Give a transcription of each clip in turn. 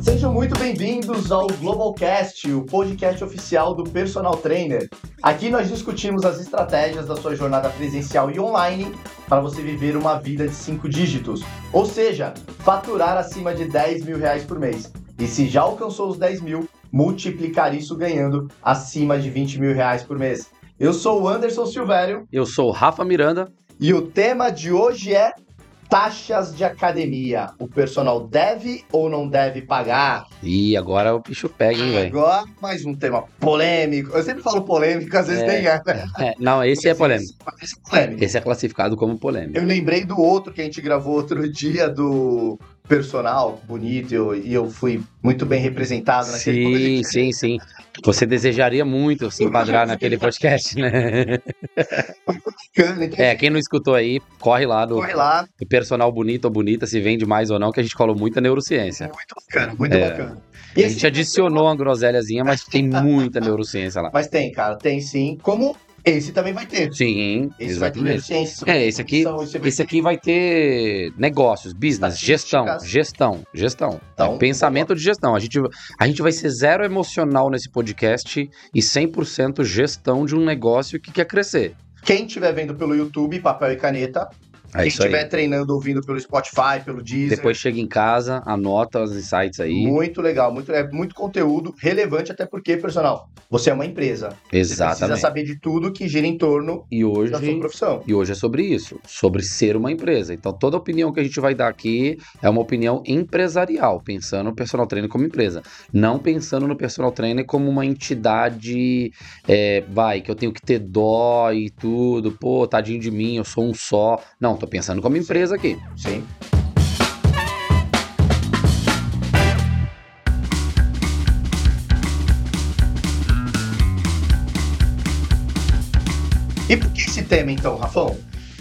Sejam muito bem-vindos ao Globalcast, o podcast oficial do Personal Trainer. Aqui nós discutimos as estratégias da sua jornada presencial e online para você viver uma vida de cinco dígitos, ou seja, faturar acima de 10 mil reais por mês. E se já alcançou os 10 mil, multiplicar isso ganhando acima de 20 mil reais por mês. Eu sou o Anderson Silvério. Eu sou o Rafa Miranda. E o tema de hoje é taxas de academia. O personal deve ou não deve pagar? E agora o bicho pega, hein, velho? Agora mais um tema polêmico. Eu sempre falo polêmico, às vezes é, tem. É, não, esse é polêmico. Esse é polêmico. Esse é classificado como polêmico. Eu lembrei do outro que a gente gravou outro dia do personal bonito e eu, e eu fui muito bem representado naquele Sim, sim, sim. Você desejaria muito se enquadrar naquele podcast, né? é, quem não escutou aí, corre lá do, corre lá. do personal bonito ou bonita, se vende mais ou não, que a gente colou muita neurociência. Muito bacana, muito é. bacana. E a gente adicionou uma groselhazinha, mas tem muita neurociência lá. Mas tem, cara, tem sim. Como esse também vai ter. Sim, esse exatamente. Vai ter é, esse aqui, esse aqui vai ter negócios, business, gestão, gestão, gestão. Então, é pensamento de gestão. A gente, a gente vai ser zero emocional nesse podcast e 100% gestão de um negócio que quer crescer. Quem estiver vendo pelo YouTube, papel e caneta, é Quem estiver treinando ouvindo pelo Spotify, pelo Deezer. Depois chega em casa, anota os insights aí. Muito legal, muito, é muito conteúdo relevante, até porque, personal, você é uma empresa. Exatamente. Você precisa saber de tudo que gira em torno e hoje, da sua profissão. E hoje é sobre isso, sobre ser uma empresa. Então, toda opinião que a gente vai dar aqui é uma opinião empresarial, pensando no personal trainer como empresa. Não pensando no personal trainer como uma entidade, é, vai, que eu tenho que ter dó e tudo, pô, tadinho de mim, eu sou um só. Não, Tô pensando como empresa aqui. Sim. E por que esse tema então, Rafão?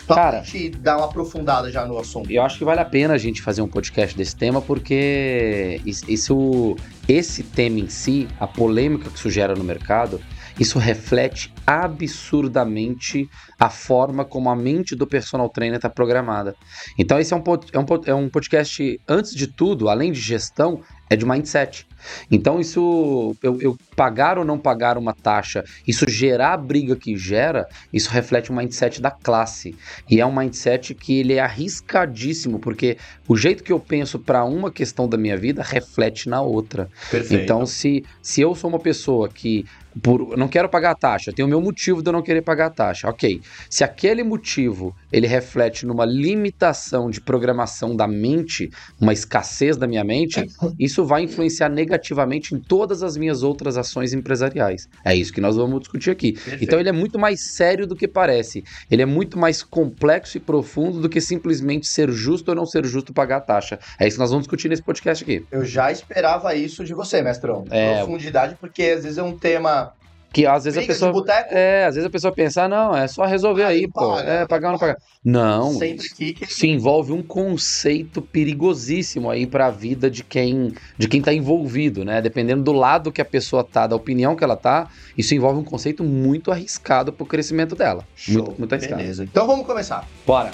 Pra Cara, gente dar uma aprofundada já no assunto. Eu acho que vale a pena a gente fazer um podcast desse tema, porque isso, esse tema em si, a polêmica que isso gera no mercado, isso reflete absurdamente a forma como a mente do personal trainer está programada. Então, esse é um, é, um, é um podcast, antes de tudo, além de gestão, é de mindset. Então, isso, eu, eu, pagar ou não pagar uma taxa, isso gerar a briga que gera, isso reflete o mindset da classe. E é um mindset que ele é arriscadíssimo, porque o jeito que eu penso para uma questão da minha vida reflete na outra. Perfeito. Então, se, se eu sou uma pessoa que por, não quero pagar a taxa, eu tenho o meu motivo de eu não querer pagar a taxa. Ok. Se aquele motivo ele reflete numa limitação de programação da mente, uma escassez da minha mente, isso vai influenciar negativamente em todas as minhas outras ações empresariais. É isso que nós vamos discutir aqui. Perfeito. Então ele é muito mais sério do que parece. Ele é muito mais complexo e profundo do que simplesmente ser justo ou não ser justo pagar a taxa. É isso que nós vamos discutir nesse podcast aqui. Eu já esperava isso de você, mestrão. É... Profundidade, porque às vezes é um tema que às vezes Briga a pessoa. É, às vezes a pessoa pensa, ah, não, é só resolver aí, aí pô. Paga, é, pagar ou não pagar. Não. Sempre que... Se envolve um conceito perigosíssimo aí para a vida de quem de quem tá envolvido, né? Dependendo do lado que a pessoa tá, da opinião que ela tá, isso envolve um conceito muito arriscado pro crescimento dela. Show. Muito, muito arriscado. Beleza. Então vamos começar. Bora.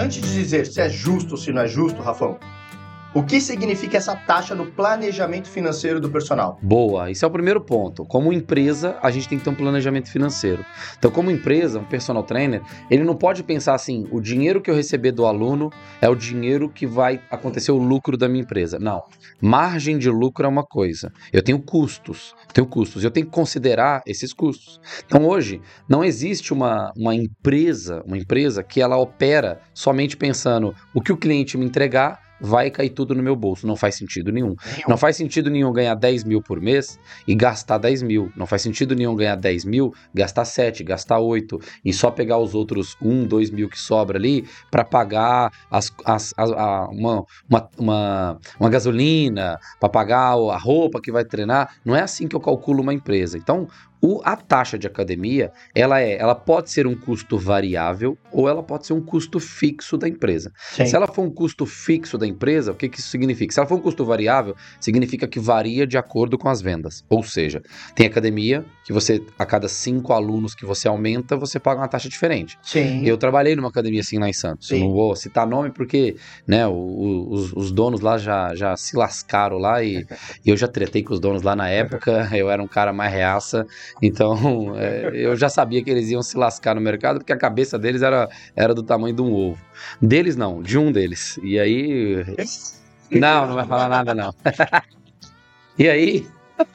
Antes de dizer se é justo ou se não é justo, Rafão, o que significa essa taxa no planejamento financeiro do personal? Boa, esse é o primeiro ponto. Como empresa, a gente tem que ter um planejamento financeiro. Então, como empresa, um personal trainer, ele não pode pensar assim: o dinheiro que eu receber do aluno é o dinheiro que vai acontecer o lucro da minha empresa. Não. Margem de lucro é uma coisa. Eu tenho custos, tenho custos. Eu tenho que considerar esses custos. Então, hoje, não existe uma, uma empresa, uma empresa que ela opera somente pensando o que o cliente me entregar vai cair tudo no meu bolso. Não faz sentido nenhum. Não faz sentido nenhum ganhar 10 mil por mês e gastar 10 mil. Não faz sentido nenhum ganhar 10 mil, gastar 7, gastar 8 e só pegar os outros 1, 2 mil que sobra ali para pagar as, as, a, a, uma, uma, uma, uma gasolina, para pagar a roupa que vai treinar. Não é assim que eu calculo uma empresa. Então, O, a taxa de academia, ela é, ela pode ser um custo variável ou ela pode ser um custo fixo da empresa. Sim. Se ela for um custo fixo da empresa, o que, que isso significa? Se ela for um custo variável, significa que varia de acordo com as vendas. Ou seja, tem academia que você, a cada cinco alunos que você aumenta, você paga uma taxa diferente. Sim. Eu trabalhei numa academia assim lá em Santos. Eu Sim. não vou citar nome porque né, o- o- os, os donos lá já, já se lascaram lá e, e eu já tretei com os donos lá na época. Eu era um cara mais reaça, então é, eu já sabia que eles iam se lascar no mercado porque a cabeça deles era, era do tamanho de um ovo. Deles não, de um deles. E aí. Não, não vai falar nada não. e aí.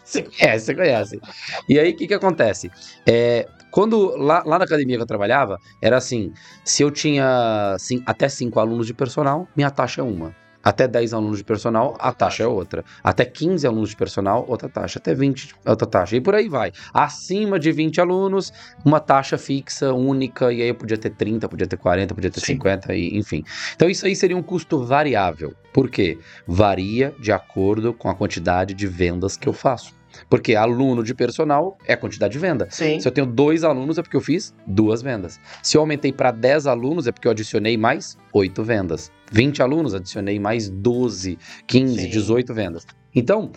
Você conhece, você conhece. E aí, o que que acontece? É, quando lá, lá na academia que eu trabalhava, era assim: se eu tinha cin- até cinco alunos de personal, minha taxa é uma. Até 10 alunos de personal, a taxa é outra. Até 15 alunos de personal, outra taxa. Até 20, outra taxa. E por aí vai. Acima de 20 alunos, uma taxa fixa, única. E aí eu podia ter 30, podia ter 40, podia ter Sim. 50, e, enfim. Então isso aí seria um custo variável. Por quê? Varia de acordo com a quantidade de vendas que eu faço. Porque aluno de personal é a quantidade de venda. Sim. Se eu tenho dois alunos, é porque eu fiz duas vendas. Se eu aumentei para 10 alunos, é porque eu adicionei mais oito vendas. 20 alunos, adicionei mais 12, 15, Sim. 18 vendas. Então,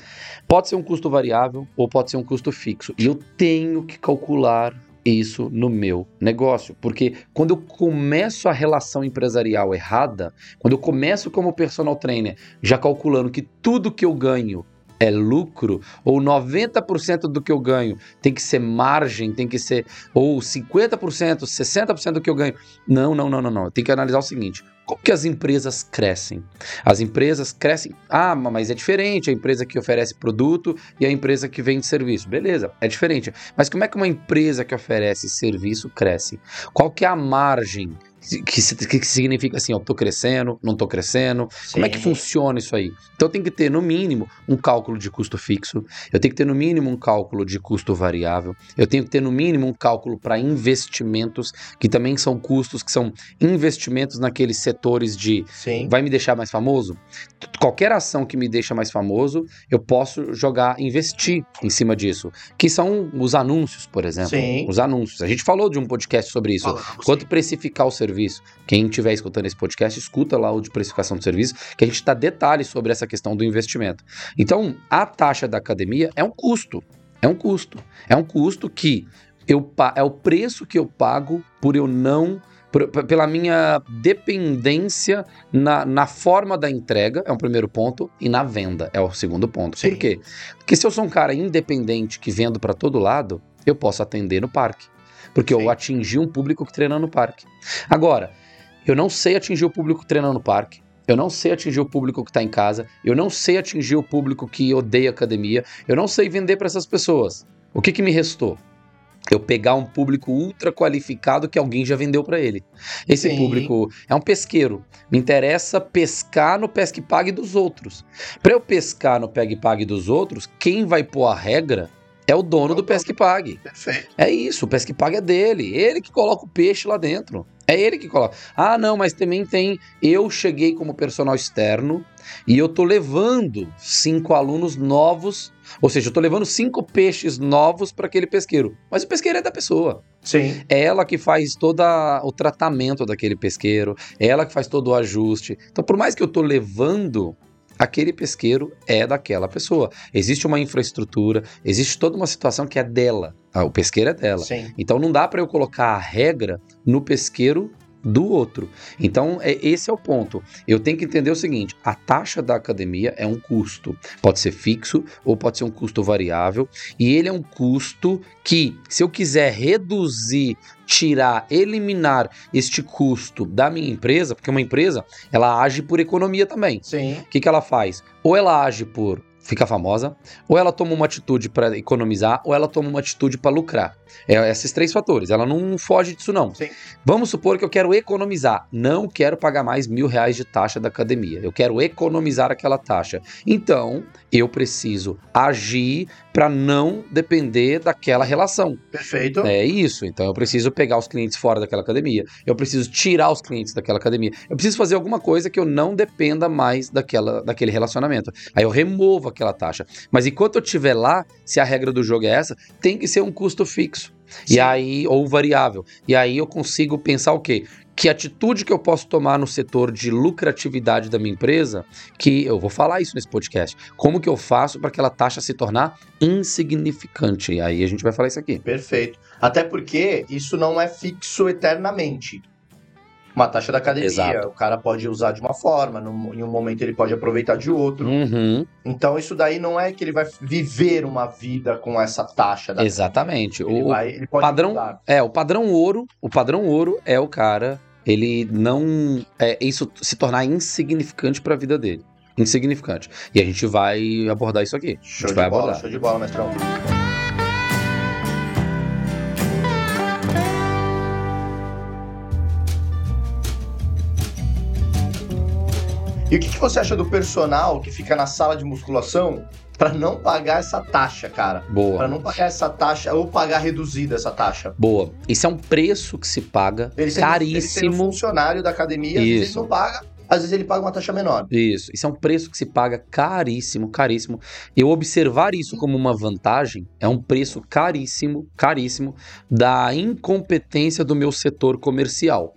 pode ser um custo variável ou pode ser um custo fixo. E eu tenho que calcular isso no meu negócio, porque quando eu começo a relação empresarial errada, quando eu começo como personal trainer já calculando que tudo que eu ganho é lucro, ou 90% do que eu ganho tem que ser margem, tem que ser ou 50%, 60% do que eu ganho. Não, não, não, não, não. Tenho que analisar o seguinte: como que as empresas crescem? As empresas crescem. Ah, mas é diferente a empresa que oferece produto e a empresa que vende serviço. Beleza, é diferente. Mas como é que uma empresa que oferece serviço cresce? Qual que é a margem? Que, se- que significa assim, ó, tô crescendo, não tô crescendo, como é que Sim. funciona isso aí? Então tem que ter no mínimo um cálculo de custo fixo, eu tenho que ter no mínimo um cálculo de custo variável, eu tenho que ter no mínimo um cálculo para investimentos, que também são custos que são investimentos naqueles setores de Sim. vai me deixar mais famoso? Qualquer ação que me deixa mais famoso, eu posso jogar, investir em cima disso, que são os anúncios, por exemplo. Sim. Os anúncios. A gente falou de um podcast sobre isso. Falamos, Quanto sim. precificar o serviço? Quem estiver escutando esse podcast, escuta lá o de precificação do serviço, que a gente dá detalhes sobre essa questão do investimento. Então, a taxa da academia é um custo. É um custo. É um custo que eu, é o preço que eu pago por eu não. pela minha dependência na, na forma da entrega, é um primeiro ponto, e na venda, é o segundo ponto. Sim. Por quê? Porque se eu sou um cara independente que vendo para todo lado, eu posso atender no parque. Porque Sim. eu atingi um público que treina no parque. Agora, eu não sei atingir o público que treina no parque. Eu não sei atingir o público que está em casa. Eu não sei atingir o público que odeia academia. Eu não sei vender para essas pessoas. O que, que me restou? Eu pegar um público ultra qualificado que alguém já vendeu para ele. Esse Sim. público é um pesqueiro. Me interessa pescar no pesque pague dos outros. Para eu pescar no pegue pague dos outros, quem vai pôr a regra é o dono do pesque pague. Perfeito. É isso, o pesque pague é dele. Ele que coloca o peixe lá dentro. É ele que coloca. Ah, não, mas também tem. Eu cheguei como personal externo e eu tô levando cinco alunos novos. Ou seja, eu tô levando cinco peixes novos para aquele pesqueiro. Mas o pesqueiro é da pessoa. Sim. É ela que faz todo o tratamento daquele pesqueiro, é ela que faz todo o ajuste. Então, por mais que eu tô levando, aquele pesqueiro é daquela pessoa. Existe uma infraestrutura, existe toda uma situação que é dela. Ah, o pesqueiro é dela. Sim. Então não dá para eu colocar a regra no pesqueiro do outro. Então é, esse é o ponto. Eu tenho que entender o seguinte: a taxa da academia é um custo. Pode ser fixo ou pode ser um custo variável. E ele é um custo que, se eu quiser reduzir, tirar, eliminar este custo da minha empresa, porque uma empresa ela age por economia também. Sim. O que, que ela faz? Ou ela age por ficar famosa, ou ela toma uma atitude para economizar, ou ela toma uma atitude para lucrar. É esses três fatores. Ela não foge disso, não. Sim. Vamos supor que eu quero economizar. Não quero pagar mais mil reais de taxa da academia. Eu quero economizar aquela taxa. Então, eu preciso agir para não depender daquela relação. Perfeito. É isso. Então eu preciso pegar os clientes fora daquela academia. Eu preciso tirar os clientes daquela academia. Eu preciso fazer alguma coisa que eu não dependa mais daquela, daquele relacionamento. Aí eu removo aquela taxa. Mas enquanto eu estiver lá, se a regra do jogo é essa, tem que ser um custo fixo. Sim. E aí, ou variável. E aí eu consigo pensar o quê? Que atitude que eu posso tomar no setor de lucratividade da minha empresa, que eu vou falar isso nesse podcast. Como que eu faço para aquela taxa se tornar insignificante? E aí a gente vai falar isso aqui. Perfeito. Até porque isso não é fixo eternamente. Uma taxa da academia, Exato. o cara pode usar de uma forma, num- em um momento ele pode aproveitar de outro. Uhum, Então isso daí não é que ele vai viver uma vida com essa taxa da exatamente. Ele, O, vai, ele padrão- mudar. É, o padrão ouro, o padrão ouro é o cara, ele não é isso se tornar insignificante para a vida dele. Insignificante. E a gente vai abordar isso aqui. Show a gente de vai bola, abordar. show de bola, mestrão. E o que, que você acha do personal que fica na sala de musculação para não pagar essa taxa, cara? Para Boa. não pagar essa taxa ou pagar reduzida essa taxa? Boa. Isso é um preço que se paga Ele sendo, ele caríssimo. funcionário da academia, às vezes ele Isso. não paga, às vezes ele paga uma taxa menor. Isso, isso é um preço que se paga caríssimo, caríssimo. Eu observar isso como uma vantagem é um preço caríssimo, caríssimo da incompetência do meu setor comercial.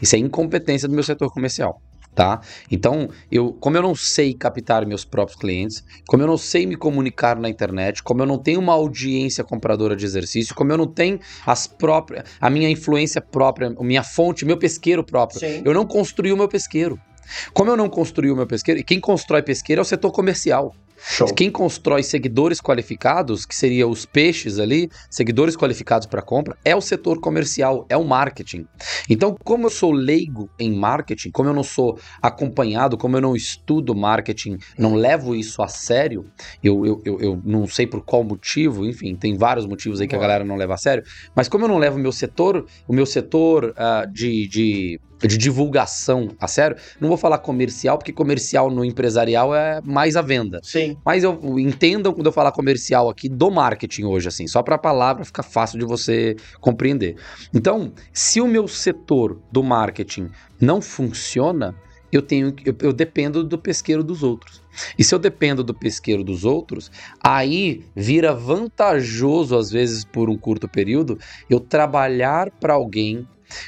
Isso é incompetência do meu setor comercial. Tá? Então, eu, como eu não sei captar meus próprios clientes, como eu não sei me comunicar na internet, como eu não tenho uma audiência compradora de exercício, como eu não tenho as próprias, a minha influência própria, a minha fonte, meu pesqueiro próprio, Sim. eu não construí o meu pesqueiro. Como eu não construí o meu pesqueiro, e quem constrói pesqueiro é o setor comercial. Show. Quem constrói seguidores qualificados, que seria os peixes ali, seguidores qualificados para compra, é o setor comercial, é o marketing. Então, como eu sou leigo em marketing, como eu não sou acompanhado, como eu não estudo marketing, não levo isso a sério, eu, eu, eu, eu não sei por qual motivo, enfim, tem vários motivos aí que a galera não leva a sério, mas como eu não levo o meu setor, o meu setor ah, de, de, de divulgação a sério, não vou falar comercial, porque comercial no empresarial é mais a venda. Sim. Mas eu entendam quando eu falar comercial aqui do marketing hoje, assim, só para a palavra ficar fácil de você compreender. Então, se o meu setor do marketing não funciona, eu tenho eu, eu dependo do pesqueiro dos outros. E se eu dependo do pesqueiro dos outros, aí vira vantajoso às vezes por um curto período eu trabalhar para alguém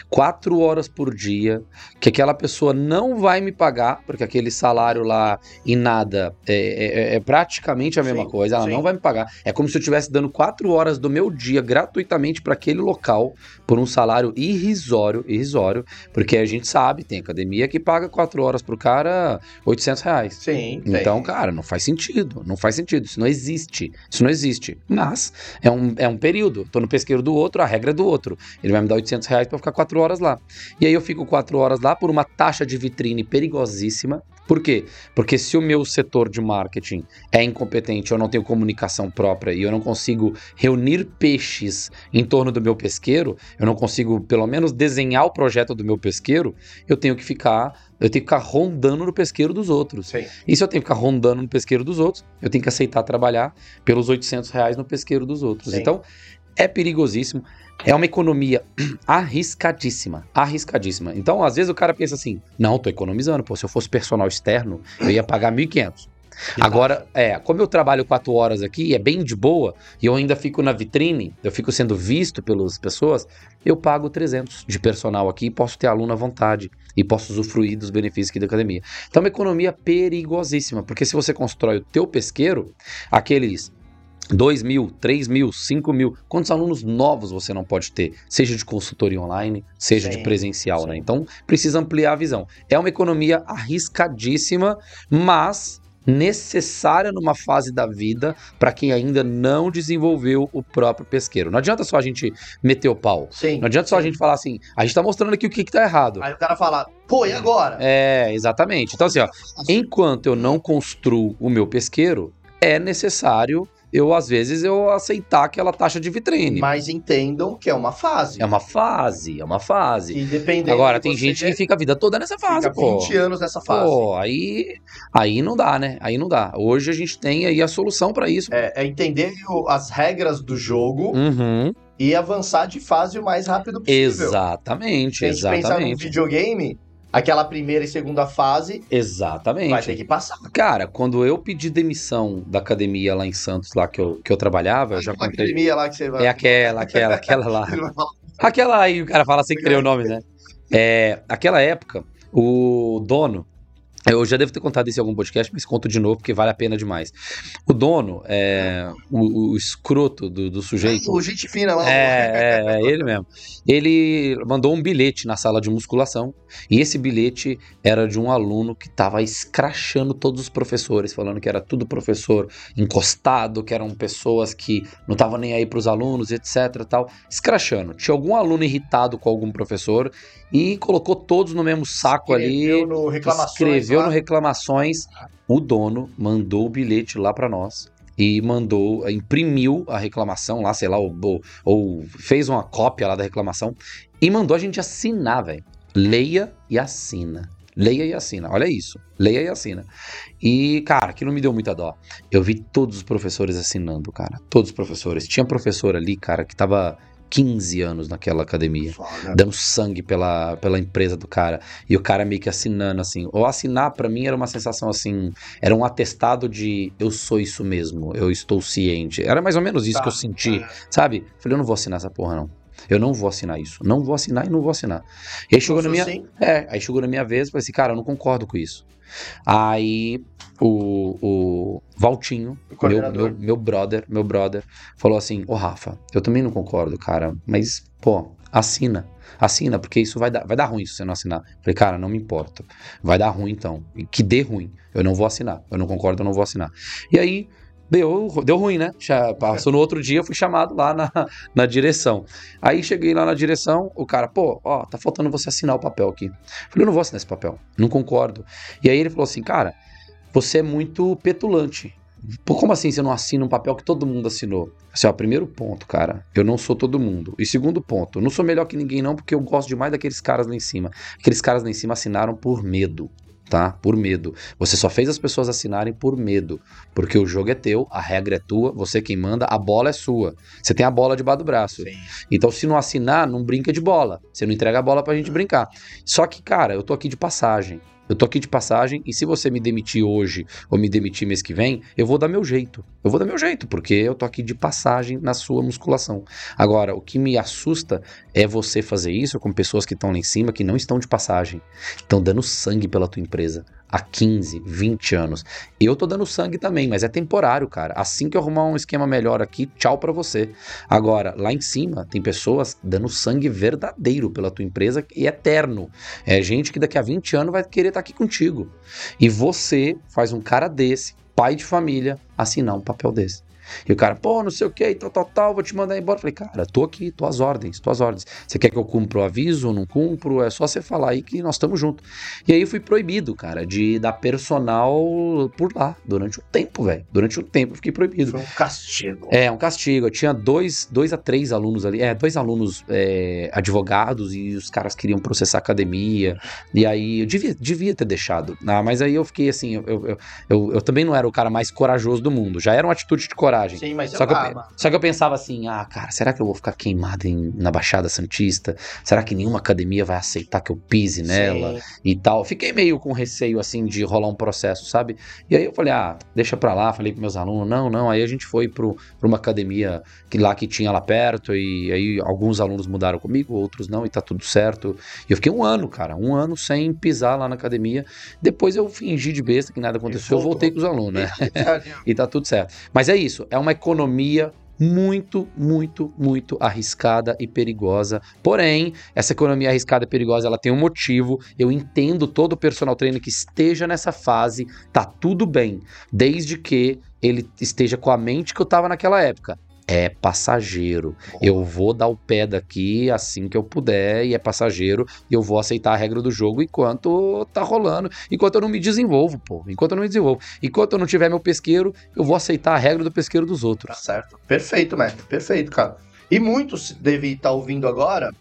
quatro horas por dia, que aquela pessoa não vai me pagar, porque aquele salário lá e nada é, é- é praticamente a mesma Sim, coisa, ela sim. não vai me pagar. É como se eu estivesse dando quatro horas do meu dia gratuitamente para aquele local por um salário irrisório, irrisório, porque a gente sabe, tem academia que paga quatro horas pro cara 800 reais. Sim. Então, tem. cara, não faz sentido. Não faz sentido. Isso não existe. Isso não existe. Mas é um, é um período. Tô no pesqueiro do outro, a regra é do outro. Ele vai me dar 800 reais pra ficar quatro horas lá. E aí eu fico quatro horas lá por uma taxa de vitrine perigosíssima. Por quê? Porque se o meu setor de marketing é incompetente, eu não tenho comunicação própria e eu não consigo reunir peixes em torno do meu pesqueiro, eu não consigo pelo menos desenhar o projeto do meu pesqueiro, eu tenho que ficar, eu tenho que ficar rondando no pesqueiro dos outros. Sim. E se eu tenho que ficar rondando no pesqueiro dos outros, eu tenho que aceitar trabalhar pelos 800 reais no pesqueiro dos outros. Sim. Então, é perigosíssimo. É uma economia arriscadíssima. Arriscadíssima. Então, às vezes o cara pensa assim: não, tô economizando. Pô, se eu fosse personal externo, eu ia pagar 1.500. Agora, é, como eu trabalho quatro horas aqui, e é bem de boa, e eu ainda fico na vitrine, eu fico sendo visto pelas pessoas, eu pago 300 de personal aqui e posso ter aluno à vontade e posso usufruir dos benefícios aqui da academia. Então, é uma economia perigosíssima, porque se você constrói o teu pesqueiro, aqueles 2 mil, 3 mil, 5 mil, quantos alunos novos você não pode ter? Seja de consultoria online, seja Sim, de presencial, sim. né? Então, precisa ampliar a visão. É uma economia arriscadíssima, mas necessária numa fase da vida para quem ainda não desenvolveu o próprio pesqueiro. Não adianta só a gente meter o pau. Sim. Não adianta só a gente falar assim, a gente tá mostrando aqui o que, que tá errado. Aí o cara fala, pô, e agora? É, exatamente. Então, assim, ó, enquanto eu não construo o meu pesqueiro, é necessário eu, às vezes, eu aceitar aquela taxa de vitrine. Mas entendam que é uma fase. É uma fase, é uma fase. E dependendo Agora, tem gente que fica a vida toda nessa fase, fica pô. 20 anos nessa fase. Pô, aí, aí não dá, né? Aí não dá. Hoje a gente tem aí a solução pra isso. É, é entender as regras do jogo Uhum. e avançar de fase o mais rápido possível. Exatamente, Se a gente pensar num exatamente. videogame, aquela primeira e segunda fase, Exatamente. vai ter que passar. Cara, quando eu pedi demissão da academia lá em Santos, lá que eu, que eu trabalhava, eu já contei. academia lá que você vai. É aquela, aquela, aquela lá. Aquela aí, o cara fala sem querer o nome, né? É, aquela época, o dono. Eu já devo ter contado isso em algum podcast, mas conto de novo porque vale a pena demais. O dono, é, o, o escroto do, do sujeito. O gente fina lá. É, é, é ele mesmo. Ele mandou um bilhete na sala de musculação e esse bilhete era de um aluno que estava escrachando todos os professores, falando que era tudo professor encostado, que eram pessoas que não estavam nem aí para os alunos, etc, tal, escrachando. Tinha algum aluno irritado com algum professor e colocou todos no mesmo saco ali. Escreveu no reclamações. Escreveu lá. no reclamações. O dono mandou o bilhete lá pra nós e mandou, imprimiu a reclamação lá, sei lá, ou, ou- ou fez uma cópia lá da reclamação e mandou a gente assinar, velho. Leia e assina. Leia e assina. Olha isso. Leia e assina. E, cara, aquilo me deu muita dó. Eu vi todos os professores assinando, cara. Todos os professores. Tinha professor ali, cara, que tava 15 anos naquela academia Foda. dando sangue pela, pela empresa do cara. E o cara meio que assinando, assim. Ou assinar, pra mim, era uma sensação assim. Era um atestado de eu sou isso mesmo, eu estou ciente. Era mais ou menos isso Tá. que eu senti, É. sabe? Falei, eu não vou assinar essa porra, não. Eu não vou assinar isso. Não vou assinar e não vou assinar. E aí chegou na minha. sim. É, aí chegou na minha vez e falei assim, cara, eu não concordo com isso. Aí o, o Valtinho, O meu, meu, meu brother, meu brother, falou assim, ô Rafa, eu também não concordo, cara, mas, pô, assina. Assina, porque isso vai dar, vai dar ruim se você não assinar. Falei, cara, não me importa. Vai dar ruim então. Que dê ruim. Eu não vou assinar. Eu não concordo, eu não vou assinar. E aí, deu, deu ruim, né? Passou no outro dia, eu fui chamado lá na, na direção. Aí cheguei lá na direção, o cara, pô, ó, tá faltando você assinar o papel aqui. Falei, eu não vou assinar esse papel, não concordo. E aí ele falou assim, cara, você é muito petulante. Pô, como assim você não assina um papel que todo mundo assinou? Assim, ó, primeiro ponto, cara, eu não sou todo mundo. E segundo ponto, eu não sou melhor que ninguém não, porque eu gosto demais daqueles caras lá em cima. Aqueles caras lá em cima assinaram por medo, tá? Por medo. Você só fez as pessoas assinarem por medo, porque o jogo é teu, a regra é tua, você quem manda, a bola é sua. Você tem a bola debaixo do braço. Sim. Então, se não assinar, não brinca de bola. Você não entrega a bola pra gente brincar. Só que, cara, eu tô aqui de passagem. Eu tô aqui de passagem e se você me demitir hoje ou me demitir mês que vem, eu vou dar meu jeito. Eu vou dar meu jeito, porque eu tô aqui de passagem na sua musculação. Agora, o que me assusta é você fazer isso com pessoas que estão lá em cima, que não estão de passagem. Estão dando sangue pela tua empresa há 15, 20 anos. Eu tô dando sangue também, mas é temporário, cara. Assim que eu arrumar um esquema melhor aqui, tchau pra você. Agora, lá em cima, tem pessoas dando sangue verdadeiro pela tua empresa e eterno. É gente que daqui a 20 anos vai querer estar aqui contigo. E você faz um cara desse, pai de família, assinar um papel desse. E o cara, pô, não sei o que, tal, tal, tal, vou te mandar embora. Eu falei, cara, tô aqui, tô às ordens, tô às ordens. Você quer que eu cumpra o aviso ou não cumpro? É só você falar aí que nós estamos juntos. E aí eu fui proibido, cara, de dar personal por lá, durante um tempo, velho. Durante um tempo eu fiquei proibido. Foi um castigo. É, um castigo. Eu tinha dois, dois a três alunos ali, é, dois alunos é, advogados e os caras queriam processar a academia. E aí eu devia, devia ter deixado. Ah, mas aí eu fiquei assim, eu, eu, eu, eu também não era o cara mais corajoso do mundo. Já era uma atitude de coragem. Sim, mas Só que, eu, pe- ah, só que eu pensava assim, ah, cara, será que eu vou ficar queimado em- na Baixada Santista? Será que nenhuma academia vai aceitar que eu pise nela? sim. e tal. Fiquei meio com receio, assim, de rolar um processo, sabe? E aí eu falei, ah, deixa pra lá. Falei pros meus alunos, não, não. Aí a gente foi pro, pra uma academia que lá que tinha lá perto, e aí alguns alunos mudaram comigo, outros não, e tá tudo certo. E eu fiquei um ano, cara, um ano sem pisar lá na academia. Depois eu fingi de besta que nada aconteceu, eu voltei com os alunos, né? e tá tudo certo. Mas é isso, é uma economia muito, muito, muito arriscada e perigosa. Porém, essa economia arriscada e perigosa, ela tem um motivo. Eu entendo todo personal trainer que esteja nessa fase, tá tudo bem, desde que ele esteja com a mente que eu tava naquela época. É passageiro. Eu vou dar o pé daqui assim que eu puder e é passageiro e eu vou aceitar a regra do jogo enquanto tá rolando, enquanto eu não me desenvolvo, pô. Enquanto eu não me desenvolvo. Enquanto eu não tiver meu pesqueiro, eu vou aceitar a regra do pesqueiro dos Tá outros. certo. Perfeito, mestre. Perfeito, cara. E muitos devem estar ouvindo agora,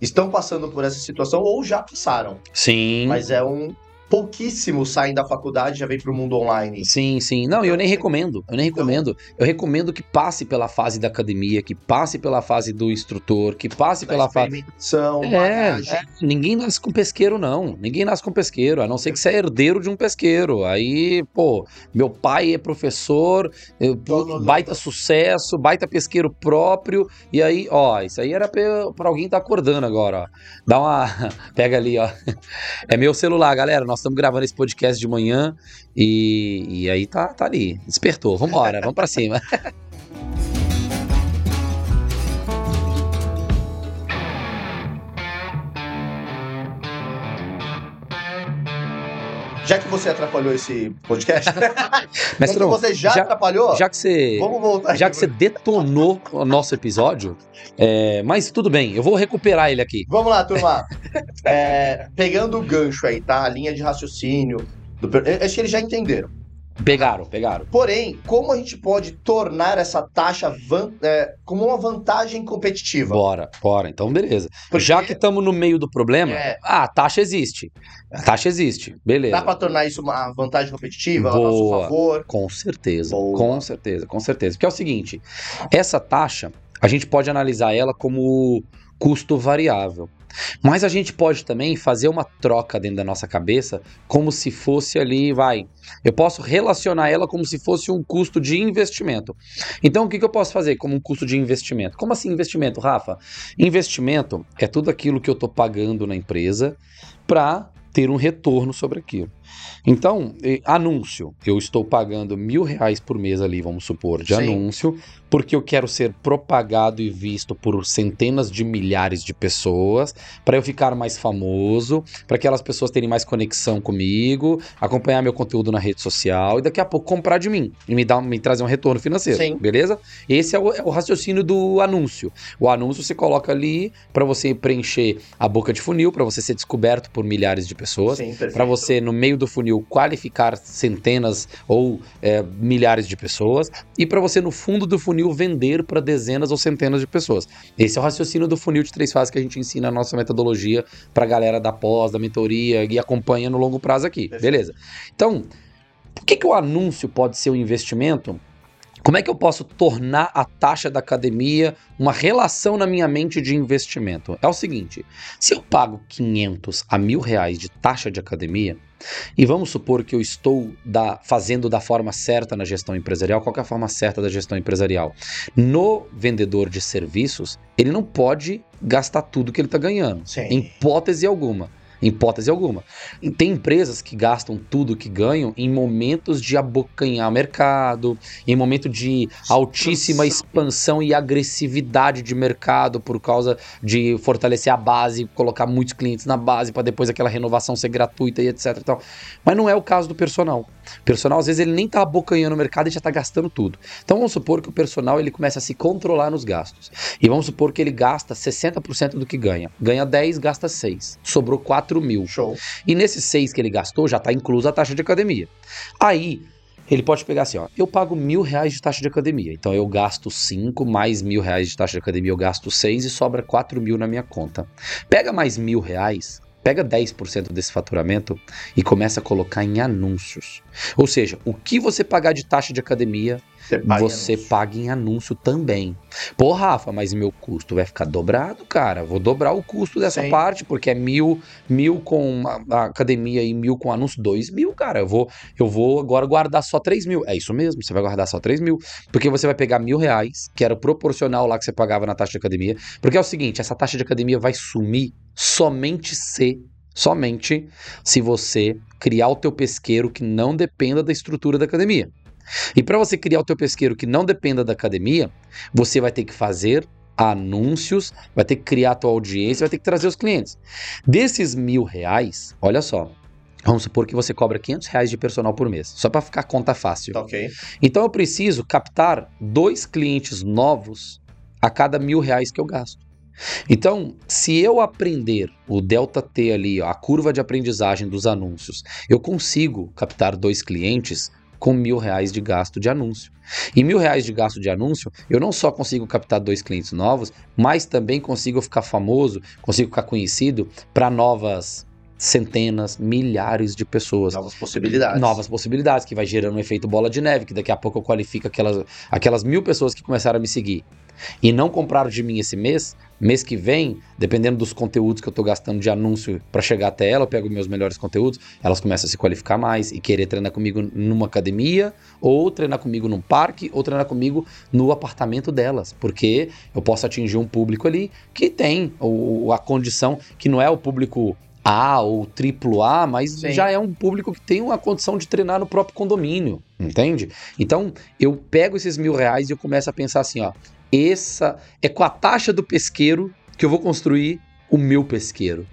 estão passando por essa situação ou já passaram. Sim. Mas é um, pouquíssimos saem da faculdade e já vem para o mundo online. Sim, sim. Não, eu nem recomendo. Eu nem Então- recomendo. Eu recomendo que passe pela fase da academia, que passe pela fase do instrutor, que passe Da pela fase. É, é, ninguém nasce com pesqueiro, não. Ninguém nasce com pesqueiro, a não ser que você é herdeiro de um pesqueiro. Aí, pô, meu pai é professor, eu- baita sucesso, baita pesqueiro próprio. E aí, ó, isso aí era pra, pra alguém tá acordando agora, ó. Dá uma. Pega ali, ó. É meu celular, galera. Nós estamos gravando esse podcast de manhã e, e aí tá, tá ali. Despertou. Vambora, vamos pra cima. Já que você atrapalhou esse podcast, já que você já, já- atrapalhou, já que você. vamos voltar. Já aqui que você detonou o nosso episódio, é, mas tudo bem, eu vou recuperar ele aqui. Vamos lá, turma. É, pegando o gancho aí, tá? A linha de raciocínio. Do... Acho que eles já entenderam. Pegaram, pegaram. Porém, como a gente pode tornar essa taxa van- é, como uma vantagem competitiva? Bora, bora. Então, beleza. Porque Já que estamos no meio do problema, É. ah, a taxa existe. A taxa existe, beleza. dá para tornar isso uma vantagem competitiva a Boa. nosso favor. Com certeza, Boa. com certeza, com certeza. Porque é o seguinte, essa taxa, a gente pode analisar ela como custo variável. Mas a gente pode também fazer uma troca dentro da nossa cabeça, como se fosse ali, vai. Eu posso relacionar ela como se fosse um custo de investimento. Então, o que, que eu posso fazer como um custo de investimento? Como assim investimento, Rafa? Investimento é tudo aquilo que eu estou pagando na empresa para ter um retorno sobre aquilo. Então, anúncio. Eu estou pagando mil reais por mês ali, vamos supor, de Sim. anúncio, porque eu quero ser propagado e visto por centenas de milhares de pessoas, para eu ficar mais famoso, para aquelas pessoas terem mais conexão comigo, acompanhar meu conteúdo na rede social e daqui a pouco comprar de mim e me, dar, me trazer um retorno financeiro. Sim. Beleza? Esse é o, é o raciocínio do anúncio. O anúncio você coloca ali para você preencher a boca de funil, para você ser descoberto por milhares de pessoas para você, no meio do funil, qualificar centenas ou é, milhares de pessoas e para você, no fundo do funil, vender para dezenas ou centenas de pessoas. Esse é o raciocínio do funil de três fases que a gente ensina na nossa metodologia para a galera da pós, da mentoria e acompanha no longo prazo aqui. Beleza? Então, por que, que o anúncio pode ser um investimento? Como é que eu posso tornar a taxa da academia uma relação na minha mente de investimento? É o seguinte: se eu pago 500 a mil reais de taxa de academia, e vamos supor que eu estou da- fazendo da forma certa na gestão empresarial, qual é a forma certa da gestão empresarial? No vendedor de serviços, ele não pode gastar tudo que ele está ganhando. Sim. Em hipótese alguma. Hipótese alguma. E tem empresas que gastam tudo que ganham em momentos de abocanhar mercado, em momento de altíssima expansão e agressividade de mercado por causa de fortalecer a base, colocar muitos clientes na base para depois aquela renovação ser gratuita e etc. e tal. Mas não é o caso do personal. O personal, às vezes, ele nem tá abocanhando o mercado e já tá gastando tudo. Então vamos supor que o personal ele começa a se controlar nos gastos. E vamos supor que ele gasta 60% do que ganha. Ganha 10, gasta 6. Sobrou 4 mil. Show. E nesses 6 que ele gastou, já está inclusa a taxa de academia. Aí, ele pode pegar assim, ó, eu pago mil reais de taxa de academia. Então eu gasto 5 mais mil reais de taxa de academia, eu gasto 6 e sobra 4 mil na minha conta. Pega mais mil reais, pega 10% desse faturamento e começa a colocar em anúncios. Ou seja, o que você pagar de taxa de academia, Você paga você paga em anúncio também. Pô, Rafa, mas meu custo vai ficar dobrado, cara. Vou dobrar o custo dessa Sim. parte, porque é mil, mil com a, a academia e mil com anúncio, dois mil, cara. Eu vou, eu vou agora guardar só três mil. É isso mesmo, você vai guardar só três mil. Porque você vai pegar mil reais, que era o proporcional lá que você pagava na taxa de academia. Porque é o seguinte, essa taxa de academia vai sumir somente se somente se você criar o teu pesqueiro que não dependa da estrutura da academia. E para você criar o teu pesqueiro que não dependa da academia, você vai ter que fazer anúncios, vai ter que criar a tua audiência, vai ter que trazer os clientes. Desses mil reais, olha só, vamos supor que você cobra 500 reais de personal por mês, só para ficar a conta fácil. Tá ok. Então eu preciso captar dois clientes novos a cada mil reais que eu gasto. Então, se eu aprender o delta T ali, ó, a curva de aprendizagem dos anúncios, eu consigo captar dois clientes com mil reais de gasto de anúncio. E mil reais de gasto de anúncio, eu não só consigo captar dois clientes novos, mas também consigo ficar famoso, consigo ficar conhecido para novas centenas, milhares de pessoas. Novas possibilidades. Novas possibilidades, que vai gerando um efeito bola de neve, que daqui a pouco eu qualifico aquelas, aquelas mil pessoas que começaram a me seguir e não compraram de mim esse mês, mês que vem, dependendo dos conteúdos que eu estou gastando de anúncio para chegar até ela, eu pego meus melhores conteúdos, elas começam a se qualificar mais e querer treinar comigo numa academia, ou treinar comigo num parque, ou treinar comigo no apartamento delas, porque eu posso atingir um público ali que tem o, a condição, que não é o público a ou triplo A, mas Sim. já é um público que tem uma condição de treinar no próprio condomínio, entende? Então eu pego esses mil reais e eu começo a pensar assim, ó, essa é com a taxa do pesqueiro que eu vou construir o meu pesqueiro.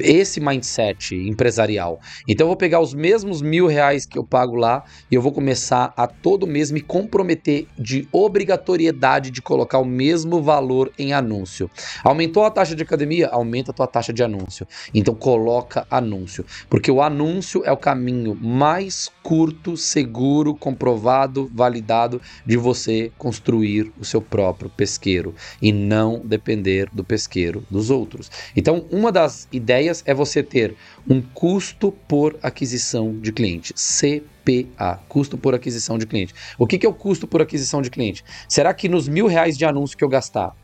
Esse mindset empresarial. Então eu vou pegar os mesmos mil reais que eu pago lá e eu vou começar a todo mês me comprometer de obrigatoriedade de colocar o mesmo valor em anúncio. Aumentou a taxa de academia? Aumenta a tua taxa de anúncio. Então coloca anúncio. Porque o anúncio é o caminho mais curto, seguro, comprovado, validado de você construir o seu próprio pesqueiro e não depender do pesqueiro dos outros. Então, uma das ideias é você ter um custo por aquisição de cliente, CPA, custo por aquisição de cliente. O que, que é o custo por aquisição de cliente? Será que nos mil reais de anúncio que eu gastar,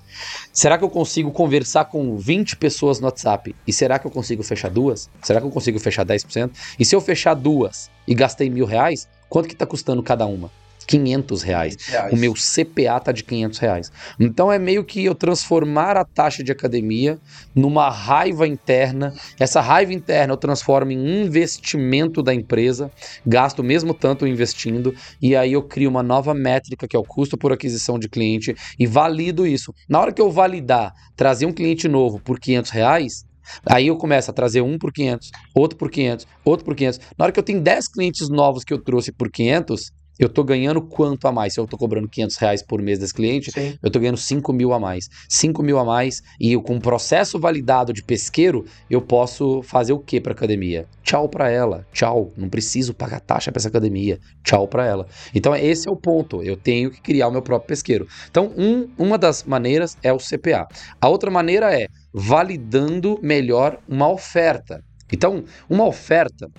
Será que eu consigo conversar com 20 pessoas no WhatsApp? E será que eu consigo fechar duas? Será que eu consigo fechar 10%? E se eu fechar duas e gastei mil reais, quanto que está custando cada uma? 500 reais. reais. O meu CPA tá de 500 reais. Então é meio que eu transformar a taxa de academia numa raiva interna. Essa raiva interna eu transformo em investimento da empresa, gasto mesmo tanto investindo, e aí eu crio uma nova métrica que é o custo por aquisição de cliente e valido isso. Na hora que eu validar, trazer um cliente novo por 500 reais, Aí eu começo a trazer um por 500, outro por 500, outro por 500. Na hora que eu tenho 10 clientes novos que eu trouxe por 500, eu tô ganhando quanto a mais? Se eu tô cobrando 500 reais por mês desse cliente, Sim. eu tô ganhando 5 mil a mais. 5 mil a mais e eu, com um processo validado de pesqueiro, eu posso fazer o que para academia? Tchau para ela. Tchau. Não preciso pagar taxa para essa academia. Tchau para ela. Então, esse é o ponto. Eu tenho que criar o meu próprio pesqueiro. Então, um, uma das maneiras é o CPA. A outra maneira é validando melhor uma oferta. Então, uma oferta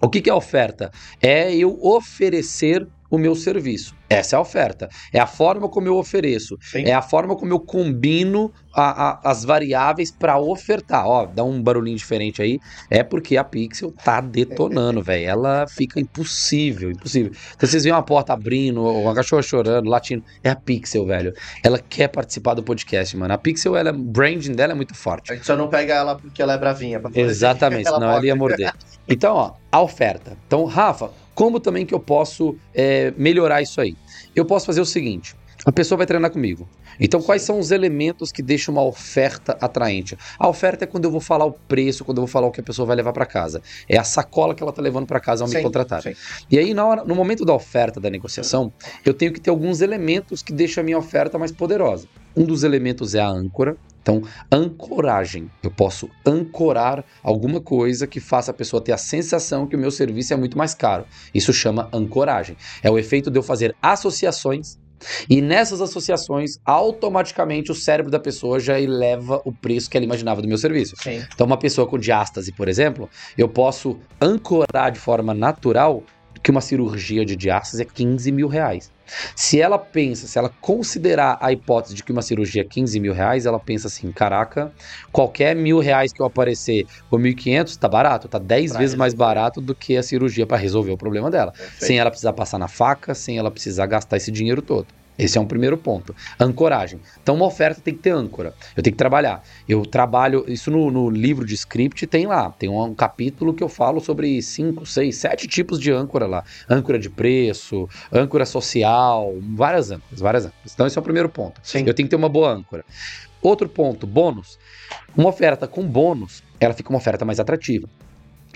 o que, que é oferta? É eu oferecer o meu serviço. Essa é a oferta. É a forma como eu ofereço. Sim. É a forma como eu combino a, a, as variáveis para ofertar. Ó, dá um barulhinho diferente aí. É porque a Pixel tá detonando, velho. Ela fica impossível, impossível. Então vocês veem uma porta abrindo, uma cachorra chorando, latindo. É a Pixel, velho. Ela quer participar do podcast, mano. A Pixel, ela, o branding dela é muito forte. A gente só não pega ela porque ela é bravinha. Exatamente, senão ela ia morder. Então, ó, a oferta. Então, Rafa, como também que eu posso é, melhorar isso aí? Eu posso fazer o seguinte: a pessoa vai treinar comigo. Então, quais são os elementos que deixam uma oferta atraente? A oferta é quando eu vou falar o preço, quando eu vou falar o que a pessoa vai levar para casa. É a sacola que ela está levando para casa ao sim, me contratar. Sim. E aí, hora, no momento da oferta, da negociação, eu tenho que ter alguns elementos que deixam a minha oferta mais poderosa. Um dos elementos é a âncora, então, ancoragem. Eu posso ancorar alguma coisa que faça a pessoa ter a sensação que o meu serviço é muito mais caro. Isso chama ancoragem. É o efeito de eu fazer associações e nessas associações, automaticamente o cérebro da pessoa já eleva o preço que ela imaginava do meu serviço. Sim. Então, uma pessoa com diástase, por exemplo, eu posso ancorar de forma natural que uma cirurgia de diástase é 15 mil reais. Se ela pensa, se ela considerar a hipótese de que uma cirurgia é 15 mil reais, ela pensa assim: caraca, qualquer mil reais que eu aparecer por 1.500 tá barato, tá 10 pra vezes resolver. mais barato do que a cirurgia para resolver o problema dela. Perfeito. Sem ela precisar passar na faca, sem ela precisar gastar esse dinheiro todo. Esse é um primeiro ponto. Ancoragem. Então, uma oferta tem que ter âncora. Eu tenho que trabalhar. Eu trabalho. Isso no, no livro de script tem lá. Tem um, um, capítulo que eu falo sobre cinco, seis, sete tipos de âncora lá: âncora de preço, âncora social, várias âncoras, várias âncoras. Então, esse é o primeiro ponto. Sim. Eu tenho que ter uma boa âncora. Outro ponto: bônus. Uma oferta com bônus, ela fica uma oferta mais atrativa.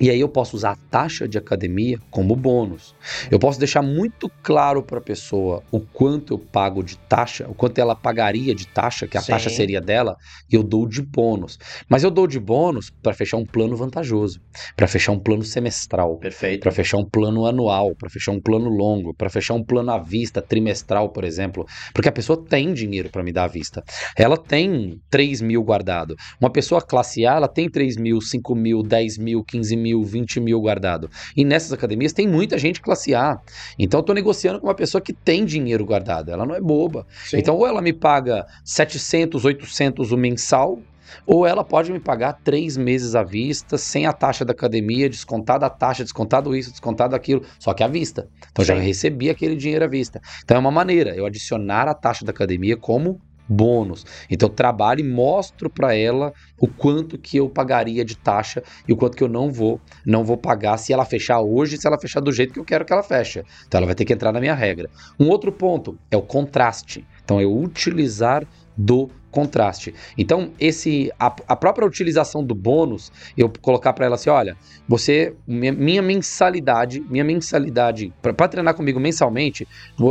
E aí eu posso usar a taxa de academia como bônus. Eu posso deixar muito claro para a pessoa o quanto eu pago de taxa, o quanto ela pagaria de taxa, que a Sim. taxa seria dela, e eu dou de bônus. Mas eu dou de bônus para fechar um plano vantajoso, para fechar um plano semestral, perfeito, para fechar um plano anual, para fechar um plano longo, para fechar um plano à vista trimestral, por exemplo, porque a pessoa tem dinheiro para me dar à vista. Ela tem 3 mil guardado. Uma pessoa classe A, ela tem 3 mil, 5 mil, 10 mil, 15 mil mil, 20 mil guardado. E nessas academias tem muita gente classe A. Então eu estou negociando com uma pessoa que tem dinheiro guardado. Ela não é boba. Sim. Então ou ela me paga 700, 800 o mensal, ou ela pode me pagar três meses à vista, sem a taxa da academia, descontada a taxa, descontado isso, descontado aquilo, só que à vista. Então Sim. já recebi aquele dinheiro à vista. Então é uma maneira, eu adicionar a taxa da academia como bônus. Então trabalho e mostro para ela o quanto que eu pagaria de taxa e o quanto que eu não vou, não vou pagar se ela fechar hoje, se ela fechar do jeito que eu quero que ela feche. Então ela vai ter que entrar na minha regra. Um outro ponto é o contraste. Então é utilizar do contraste. Então, esse a, a própria utilização do bônus, eu colocar para ela assim, olha, você minha, minha mensalidade, minha mensalidade para treinar comigo mensalmente,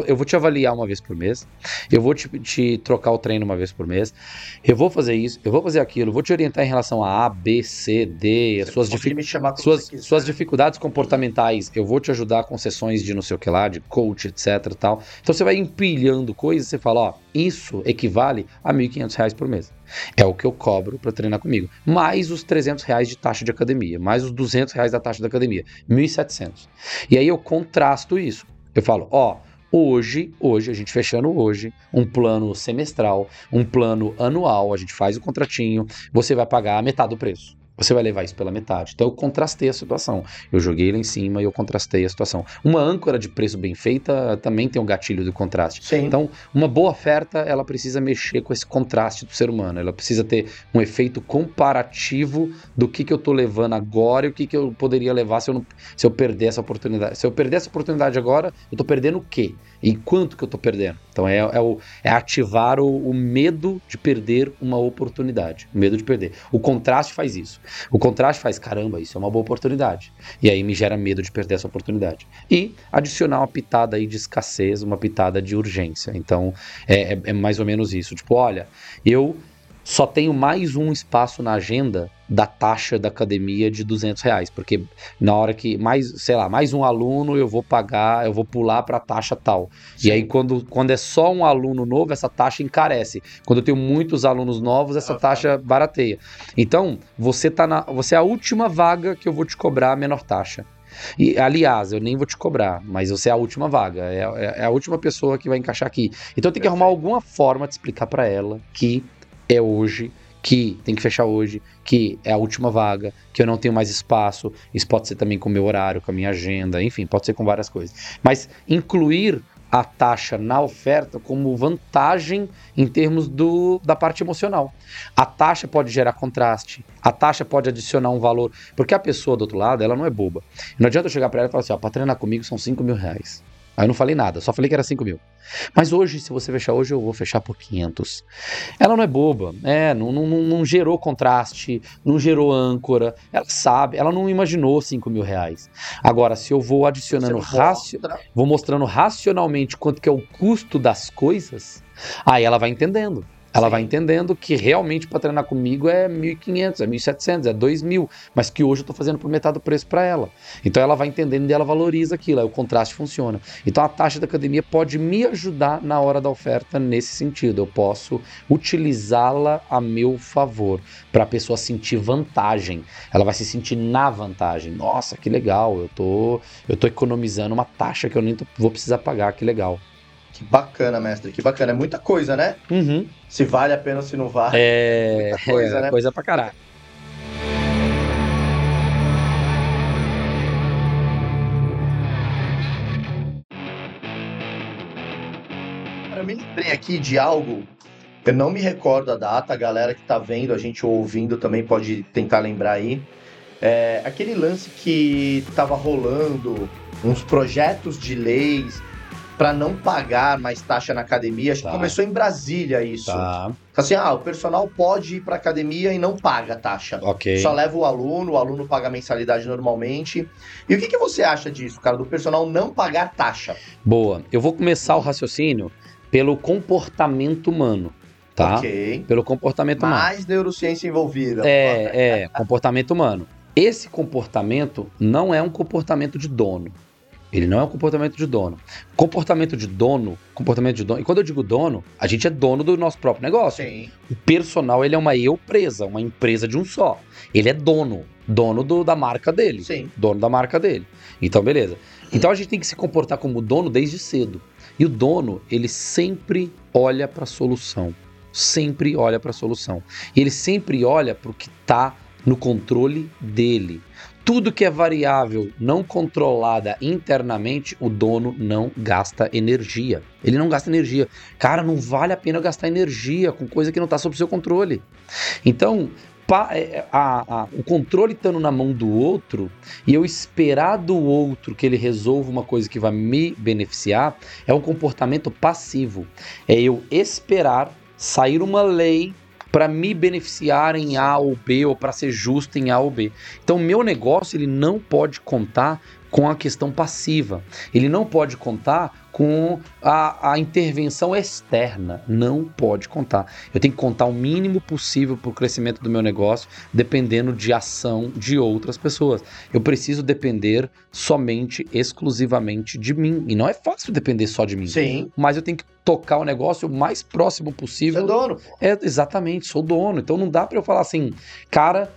eu vou te avaliar uma vez por mês, eu vou te, te, trocar o treino uma vez por mês, eu vou fazer isso, eu vou fazer aquilo, vou te orientar em relação a A, B, C, D, você suas, dific, suas, suas dificuldades comportamentais, eu vou te ajudar com sessões de não sei o que lá, de coach, etc, tal. Então você vai empilhando coisas, você fala, ó, isso equivale a 1.500 reais por mês. É o que eu cobro para treinar comigo. Mais os 300 reais de taxa de academia, mais os 200 reais da taxa da academia, 1.700. E aí eu contrasto isso. Eu falo, ó, hoje, hoje, a gente fechando hoje, um plano semestral, um plano anual, a gente faz o contratinho, você vai pagar metade do preço você vai levar isso pela metade. Então eu contrastei a situação. Eu joguei lá em cima e eu contrastei a situação. Uma âncora de preço bem feita também tem um gatilho do contraste. Sim. Então, uma boa oferta, ela precisa mexer com esse contraste do ser humano. Ela precisa ter um efeito comparativo do que, que eu estou levando agora e o que, que eu poderia levar se eu, não, se eu perder essa oportunidade. Se eu perder essa oportunidade agora, eu estou perdendo o quê? E quanto que eu estou perdendo? Então é, é, o, é ativar o, o, medo de perder uma oportunidade. O medo de perder. O contraste faz isso. O contraste faz, caramba, isso é uma boa oportunidade. E aí me gera medo de perder essa oportunidade. E adicionar uma pitada aí de escassez, uma pitada de urgência. Então é, é, é mais ou menos isso. Tipo, olha, eu só tenho mais um espaço na agenda da taxa da academia de 200 reais, porque na hora que mais, sei lá, mais um aluno eu vou pagar, eu vou pular para a taxa tal. Sim. E aí quando, quando é só um aluno novo, essa taxa encarece. Quando eu tenho muitos alunos novos, essa taxa barateia. Então, você tá na, você é a última vaga que eu vou te cobrar a menor taxa. E, aliás, eu nem vou te cobrar, mas você é a última vaga, é, é, é a última pessoa que vai encaixar aqui. Então tem que arrumar alguma forma de explicar para ela que é hoje, que tem que fechar hoje, que é a última vaga, que eu não tenho mais espaço. Isso pode ser também com o meu horário, com a minha agenda, enfim, pode ser com várias coisas. Mas incluir a taxa na oferta como vantagem em termos do, da parte emocional. A taxa pode gerar contraste, a taxa pode adicionar um valor, porque a pessoa do outro lado, ela não é boba. Não adianta eu chegar para ela e falar assim, ó, para treinar comigo são 5 mil reais. Aí eu não falei nada, só falei que era 5 mil. Mas hoje, se você fechar hoje, eu vou fechar por 500. Ela não é boba, é, não, não, não gerou contraste, não gerou âncora, ela sabe, ela não imaginou 5 mil reais. Agora, se eu vou adicionando, raci vou mostrando racionalmente quanto que é o custo das coisas, aí ela vai entendendo. Ela Sim. vai entendendo que realmente para treinar comigo é 1.500, é 1.700, é 2.000, mas que hoje eu estou fazendo por metade do preço para ela. Então ela vai entendendo e ela valoriza aquilo, aí o contraste funciona. Então a taxa da academia pode me ajudar na hora da oferta nesse sentido. Eu posso utilizá-la a meu favor para a pessoa sentir vantagem. Ela vai se sentir na vantagem. Nossa, que legal! Eu tô, eu tô economizando uma taxa que eu nem tô, vou precisar pagar. Que legal. Que bacana, mestre, que bacana. É muita coisa, né? Uhum. Se vale a pena ou se não vale. É, muita coisa, é, né? Coisa pra caralho. Eu me lembrei aqui de algo, eu não me recordo a data, a galera que tá vendo, a gente ouvindo também pode tentar lembrar aí. É, aquele lance que tava rolando uns projetos de leis para não pagar mais taxa na academia. Acho Tá. que começou em Brasília isso. Tá, Assim, ah, o personal pode ir para academia e não paga taxa. ok. Só leva o aluno, o aluno paga a mensalidade normalmente. E o que, que você acha disso, cara, do personal não pagar taxa? Boa. Eu vou começar o raciocínio pelo comportamento humano, tá? Ok. Pelo comportamento humano. Mais neurociência envolvida. É, é, comportamento humano. Esse comportamento não é um comportamento de dono. Ele não é um comportamento de dono. Comportamento de dono, comportamento de dono. E quando eu digo dono, a gente é dono do nosso próprio negócio. Sim. O personal, ele é uma eu presa, uma empresa de um só. Ele é dono, dono do- da marca dele. Sim. Dono da marca dele. Então, beleza. Então a gente tem que se comportar como dono desde cedo. E o dono, ele sempre olha para a solução. Sempre olha para a solução. E ele sempre olha para o que está no controle dele. Tudo que é variável não controlada internamente, o dono não gasta energia. Ele não gasta energia. Cara, não vale a pena gastar energia com coisa que não está sob seu controle. Então, pa- é, a- a- o controle estando na mão do outro e eu esperar do outro que ele resolva uma coisa que vai me beneficiar é um comportamento passivo. É eu esperar sair uma lei para me beneficiar em A ou B ou para ser justo em A ou B. Então, meu negócio ele não pode contar com a questão passiva. Ele não pode contar com a, a intervenção externa. Não pode contar. Eu tenho que contar o mínimo possível para o crescimento do meu negócio, dependendo de ação de outras pessoas. Eu preciso depender somente, exclusivamente de mim. E não é fácil depender só de mim. Sim. Mas eu tenho que tocar o negócio o mais próximo possível é dono. pô. é, exatamente, sou dono. Então não dá pra eu falar assim, cara,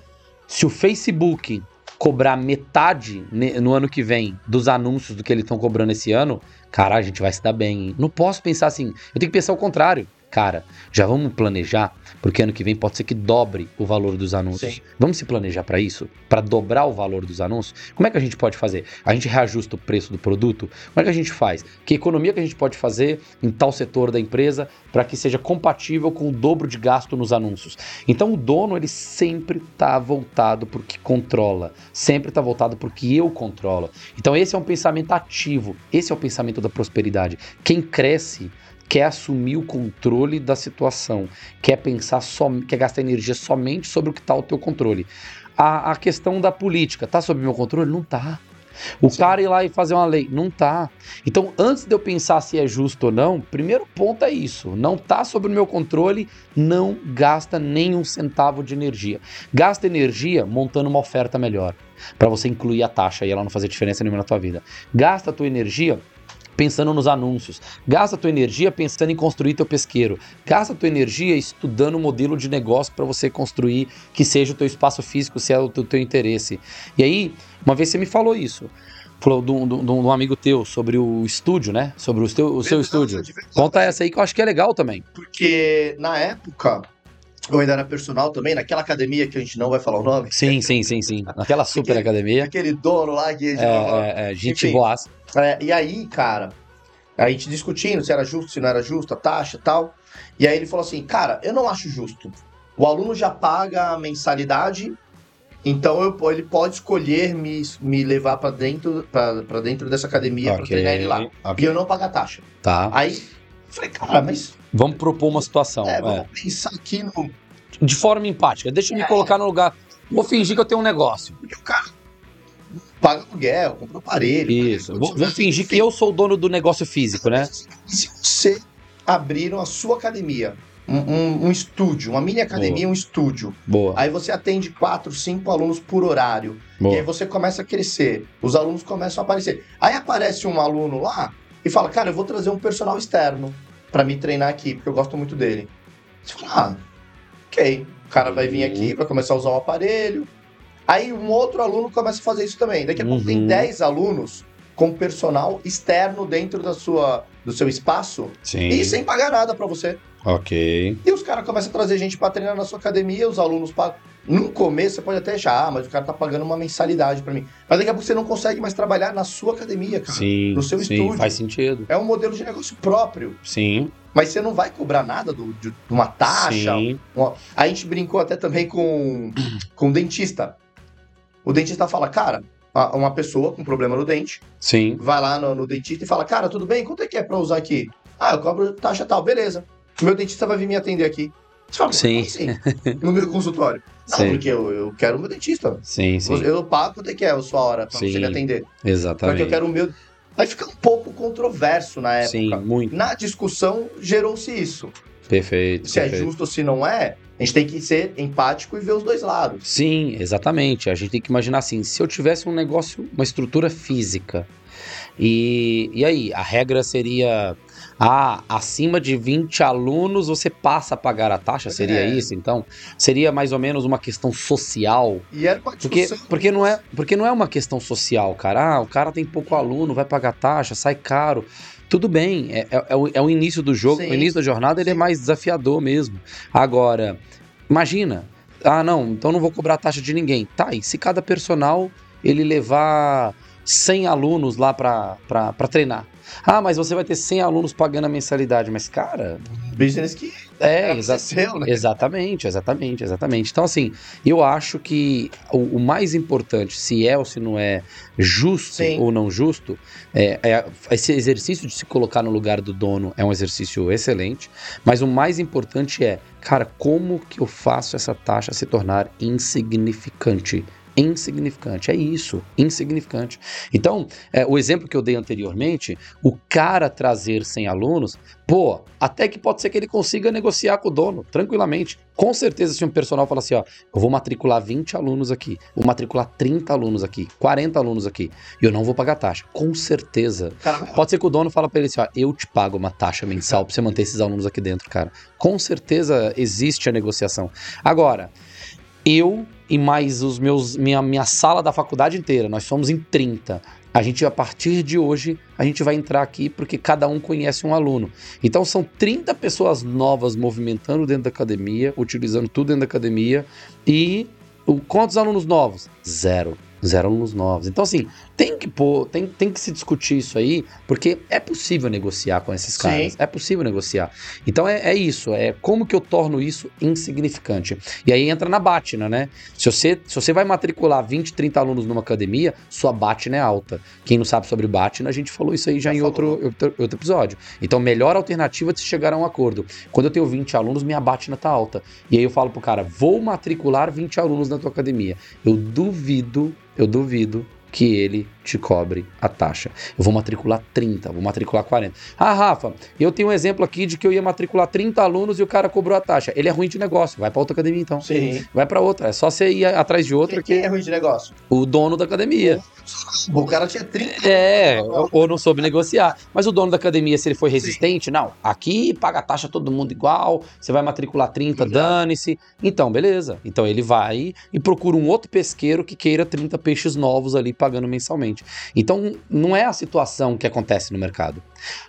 se o Facebook cobrar metade no ano que vem dos anúncios do que eles estão cobrando esse ano, cara, a gente vai se dar bem. Hein? Não posso pensar assim. Eu tenho que pensar o contrário. Cara, já vamos planejar, porque ano que vem pode ser que dobre o valor dos anúncios. Sim. Vamos se planejar pra isso? Pra dobrar o valor dos anúncios? Como é que a gente pode fazer? A gente reajusta o preço do produto? Como é que a gente faz? Que economia que a gente pode fazer em tal setor da empresa para que seja compatível com o dobro de gasto nos anúncios? Então o dono ele sempre está voltado para o que controla, sempre está voltado para o que eu controlo. Então esse é um pensamento ativo, esse é o pensamento da prosperidade. Quem cresce quer assumir o controle da situação, quer pensar só, quer gastar energia somente sobre o que está ao teu controle. A, a questão da política, tá sob meu controle? Não tá. O Sim. cara ir lá e fazer uma lei, não tá. Então, antes de eu pensar se é justo ou não, primeiro ponto é isso. Não tá sob o meu controle, não gasta nem um centavo de energia. Gasta energia montando uma oferta melhor, para você incluir a taxa e ela não fazer diferença nenhuma na tua vida. Gasta a tua energia pensando nos anúncios. Gasta tua energia pensando em construir teu pesqueiro. Gasta tua energia estudando o modelo de negócio para você construir que seja o teu espaço físico, se é o teu, teu interesse. E aí, uma vez você me falou isso. Falou de um, amigo teu sobre o estúdio, né? Sobre o, teu, o seu estúdio. Conta essa aí que eu acho que é legal também. Porque na época, eu ainda era personal também, naquela academia que a gente não vai falar o nome. Sim, sim, sim, sim. Naquela super Aquele- academia. Aquele dono lá que. É, é, é, gente boa. É, e aí, cara, a gente discutindo se era justo, se não era justo, a taxa e tal. E aí ele falou assim, cara, eu não acho justo. O aluno já paga a mensalidade, então eu- ele pode escolher me, me levar pra dentro, pra dentro dessa academia pra treinar ele lá. E eu não pagar taxa. Tá. Aí, eu falei, cara, mas Vamos propor uma situação. é, é. vamos pensar aqui no. De forma empática. Deixa eu me É. colocar no lugar. Vou fingir que eu tenho um negócio. Porque o cara paga aluguel, compra aparelho. Isso. Vou, vou fingir que eu sou o dono do negócio físico, né? Se você abriram a sua academia, um, um- um estúdio, uma mini academia, um estúdio, Boa. aí você atende quatro, cinco alunos por horário, e aí Boa. você começa a crescer, os alunos começam a aparecer. Aí aparece um aluno lá e fala, cara, eu vou trazer um personal externo pra me treinar aqui, porque eu gosto muito dele. Você fala, ah, ok, o cara vai vir aqui pra começar a usar o aparelho. Aí um outro aluno começa a fazer isso também. Daqui a pouco tem Uhum. 10 alunos com personal externo dentro da sua, do seu espaço Sim. e sem pagar nada pra você. Ok. E os caras começam a trazer gente pra treinar na sua academia, os alunos pagam. No começo você pode até achar, ah, mas o cara tá pagando uma mensalidade pra mim. Mas daqui a pouco você não consegue mais trabalhar na sua academia, cara. Sim. no seu sim, estúdio. faz sentido. É um modelo de negócio próprio. Sim. Mas você não vai cobrar nada do- de, de uma taxa. Sim. uma- A gente brincou até também com, com dentista. O dentista fala, cara, uma pessoa com problema no dente, Sim. vai lá no, no dentista e fala, cara, tudo bem? Quanto é que é pra usar aqui? Ah, eu cobro taxa tal, beleza. Meu dentista vai vir me atender aqui. Você fala, Sim. Sim. No meu consultório. Não, Sim. porque eu, eu quero o meu dentista. Sim, sim. Eu pago quanto é que é a sua hora pra Sim. você me atender. Exatamente. Porque eu quero o meu. Aí fica um pouco controverso na época. Sim, muito. Na discussão gerou-se isso. Perfeito. Se é perfeito. justo ou se não é, a gente tem que ser empático e ver os dois lados. Sim, exatamente. A gente tem que imaginar assim: se eu tivesse um negócio, uma estrutura física, e, e aí, a regra seria. Ah, acima de 20 alunos você passa a pagar a taxa? Seria É. isso? Então, seria mais ou menos uma questão social. E era uma Porque, porque, não é, porque não é uma questão social, cara. Ah, o cara tem pouco aluno, vai pagar taxa, sai caro. Tudo bem, é, é- é o, é o início do jogo, Sim. o início da jornada ele é Sim. mais desafiador mesmo. Agora, imagina, ah não, então não vou cobrar taxa de ninguém. Tá, e se cada personal ele levar 100 alunos lá pra treinar? Ah, mas você vai ter 100 alunos pagando a mensalidade. Mas, cara, Business que é, era exa seu, né? Exatamente, exatamente, exatamente. Então, assim, eu acho que o, o mais importante, se é ou se não é justo Sim. ou não justo, é, é- esse exercício de se colocar no lugar do dono é um exercício excelente, mas o mais importante é, cara, como que eu faço essa taxa se tornar insignificante? Insignificante, é isso, insignificante. Então, é, o exemplo que eu dei anteriormente, o cara trazer 100 alunos, pô, até que pode ser que ele consiga negociar com o dono, tranquilamente. Com certeza, se um personal falar assim, ó, eu vou matricular 20 alunos aqui, vou matricular 30 alunos aqui, 40 alunos aqui, e eu não vou pagar taxa. Com certeza. Cara, Pode ser que o dono fala pra ele assim, ó, eu te pago uma taxa mensal pra você manter esses alunos aqui dentro, cara. Com certeza existe a negociação. Agora, eu e mais os meus minha, minha sala da faculdade inteira, nós somos em 30. A gente, a partir de hoje, a gente vai entrar aqui porque cada um conhece um aluno. Então são 30 pessoas novas movimentando dentro da academia, utilizando tudo dentro da academia. E o, quantos alunos novos? Zero. Zero alunos novos. Então, assim, tem que pôr, tem, tem que se discutir isso aí, porque é possível negociar com esses Sim. caras. É possível negociar. Então é, é isso, é como que eu torno isso insignificante. E aí entra na Batina, né? Se você, se você vai matricular 20, 30 alunos numa academia, sua Batina é alta. Quem não sabe sobre Batina, a gente falou isso aí já, Já em falou. outro, outro, episódio. Então, melhor alternativa de se chegar a um acordo. Quando eu tenho 20 alunos, minha Batina tá alta. E aí eu falo pro cara, vou matricular 20 alunos na tua academia. Eu duvido, eu duvido que ele te cobre a taxa. Eu vou matricular 30, vou matricular 40. Ah, Rafa, eu tenho um exemplo aqui de que eu ia matricular 30 alunos e o cara cobrou a taxa. Ele é ruim de negócio, vai para outra academia então. Sim. Vai para outra, é só você ir atrás de outra Quem que é ruim de negócio? o dono da academia. O cara tinha 30. É, ou- não soube negociar. Mas o dono da academia, se ele foi resistente, não, aqui paga a taxa todo mundo igual, você vai matricular 30, Exato. dane-se. Então, beleza. Então ele vai e procura um outro pesqueiro que queira 30 peixes novos ali pagando mensalmente. Então, não é a situação que acontece no mercado.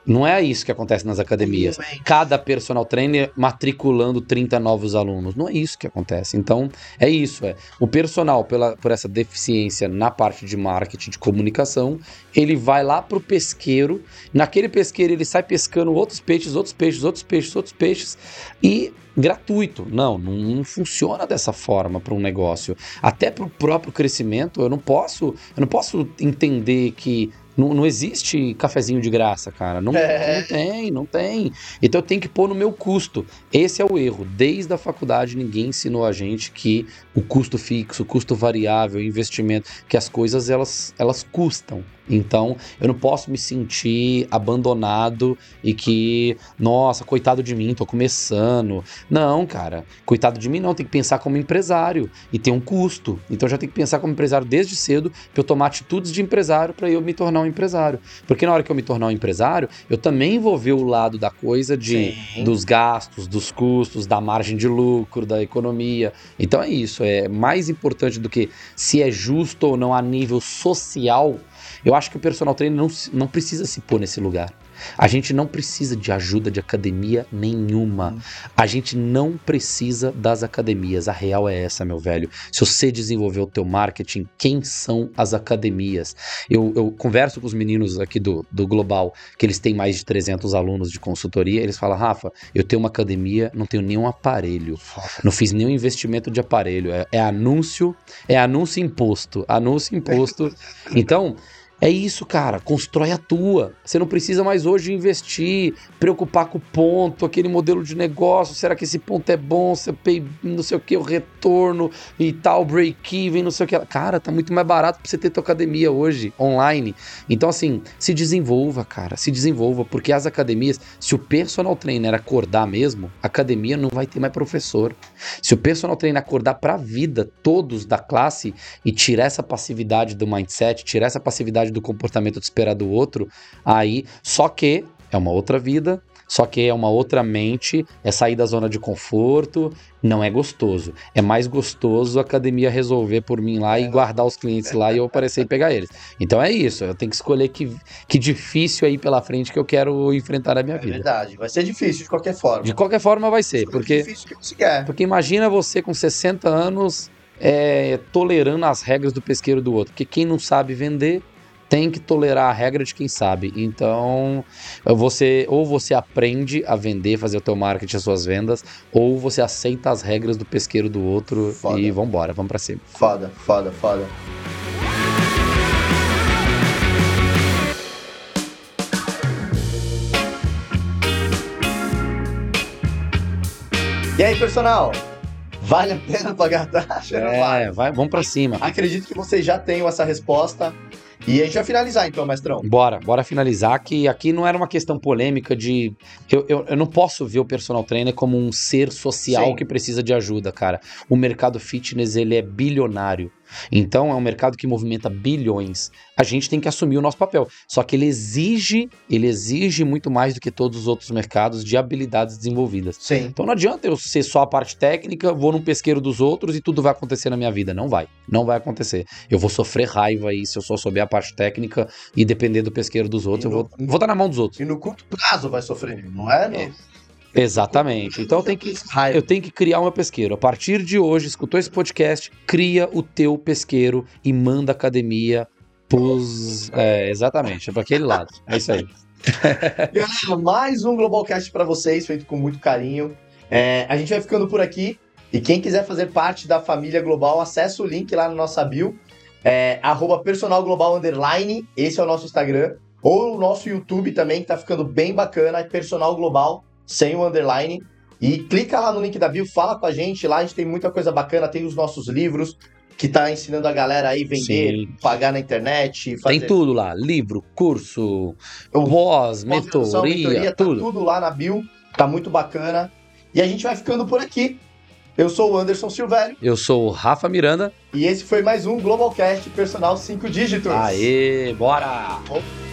Não é isso que acontece nas academias. Cada personal trainer matriculando 30 novos alunos. Não é isso que acontece. Então, é isso. É. O personal, pela, por essa deficiência na parte de marketing, de comunicação, ele vai lá pro pesqueiro. Naquele pesqueiro, ele sai pescando outros peixes, outros peixes, outros peixes, outros peixes. E gratuito. Não, não, não funciona dessa forma para um negócio. Até para o próprio crescimento, eu não posso, eu não posso entender que não, não existe cafezinho de graça, cara. Não, É. não tem, não tem. Então eu tenho que pôr no meu custo. Esse é o erro. Desde a faculdade ninguém ensinou a gente que o custo fixo, o custo variável, o investimento, que as coisas elas, elas custam. Então eu não posso me sentir abandonado e que, nossa, coitado de mim, tô começando. Não, cara, coitado de mim não, tem que pensar como empresário e tem um custo. Então já tem que pensar como empresário desde cedo para eu tomar atitudes de empresário para eu me tornar um empresário. Porque na hora que eu me tornar um empresário, eu também vou ver o lado da coisa de Sim. dos gastos, dos custos, da margem de lucro, da economia. Então é isso, é mais importante do que se é justo ou não a nível social. Eu acho que o personal trainer não, não precisa se pôr nesse lugar. A gente não precisa de ajuda de academia nenhuma. A gente não precisa das academias. A real é essa, meu velho. Se você desenvolver o teu marketing, quem são as academias? Eu, eu converso com os meninos aqui do, do Global, que eles têm mais de 300 alunos de consultoria, eles falam, Rafa, eu tenho uma academia, não tenho nenhum aparelho. Não fiz nenhum investimento de aparelho. É, é anúncio, é anúncio imposto. Anúncio imposto. Então, é isso, cara. Constrói a tua. Você não precisa mais hoje investir, preocupar com o ponto, aquele modelo de negócio. Será que esse ponto é bom? Você pay, não sei o que, o retorno e tal, break-even, não sei o que. Cara, tá muito mais barato pra você ter tua academia hoje, online. Então, assim, se desenvolva, cara. Se desenvolva, porque as academias, se o personal trainer acordar mesmo, academia não vai ter mais professor. Se o personal trainer acordar pra vida, todos da classe, e tirar essa passividade do mindset, tirar essa passividade do comportamento de esperar do outro, aí só que é uma outra vida, só que é uma outra mente, é sair da zona de conforto, não é gostoso. É mais gostoso a academia resolver por mim lá e guardar os clientes lá e eu aparecer e pegar eles. Então é isso, eu tenho que escolher que, que difícil aí pela frente que eu quero enfrentar na minha É vida. verdade, vai ser difícil de qualquer forma. De qualquer forma vai ser, porque difícil que você quer. porque imagina você com 60 anos é, tolerando as regras do pesqueiro do outro. Porque quem não sabe vender tem que tolerar a regra de quem sabe. Então, você ou você aprende a vender, fazer o teu marketing, as suas vendas, ou você aceita as regras do pesqueiro do outro Foda. e vambora, vamos pra cima. Foda, foda, foda. E aí, personal? Vale a pena pagar taxa? Não vale? É, vai, vamos pra cima. Acredito que vocês já tenham essa resposta. E a gente vai finalizar então, mestrão. Bora, bora finalizar que aqui não era uma questão polêmica de. Eu, eu, eu não posso ver o personal trainer como um ser social Sim. que precisa de ajuda, cara. O mercado fitness, ele é bilionário. Então é um mercado que movimenta bilhões. A gente tem que assumir o nosso papel. Só que ele exige, ele exige muito mais do que todos os outros mercados de habilidades desenvolvidas. Sim. Então não adianta eu ser só a parte técnica, vou num pesqueiro dos outros e tudo vai acontecer na minha vida. Não vai. Não vai acontecer. Eu vou sofrer raiva aí se eu só souber a parte técnica e depender do pesqueiro dos outros. E Eu no- vou, vou estar na mão dos outros. E no curto prazo vai sofrer, não é? No... Exatamente. Então eu tenho que. Eu tenho que criar o meu pesqueiro. A partir de hoje, escutou esse podcast, cria o teu pesqueiro e manda a academia pros. É, exatamente, é para aquele lado. É isso aí. Galera, mais um Globalcast para vocês, feito com muito carinho. É, a gente vai ficando por aqui. E quem quiser fazer parte da família Global, acessa o link lá na nossa bio. É, personalglobal underline. Esse é o nosso Instagram. Ou o nosso YouTube também, que tá ficando bem bacana. É Personal Global, sem o underline. E clica lá no link da bio, fala com a gente. Lá a gente tem muita coisa bacana. Tem os nossos livros, que tá ensinando a galera aí vender, Sim. pagar na internet. Fazer Tem tudo lá: livro, curso, O- pós, Pós-graduação, mentoria, tá tudo. tudo lá na bio, tá muito bacana. E a gente vai ficando por aqui. Eu sou o Anderson Silvério Eu sou o Rafa Miranda. e esse foi mais um Globalcast Personal 5 Dígitos. Aê, bora! Opa.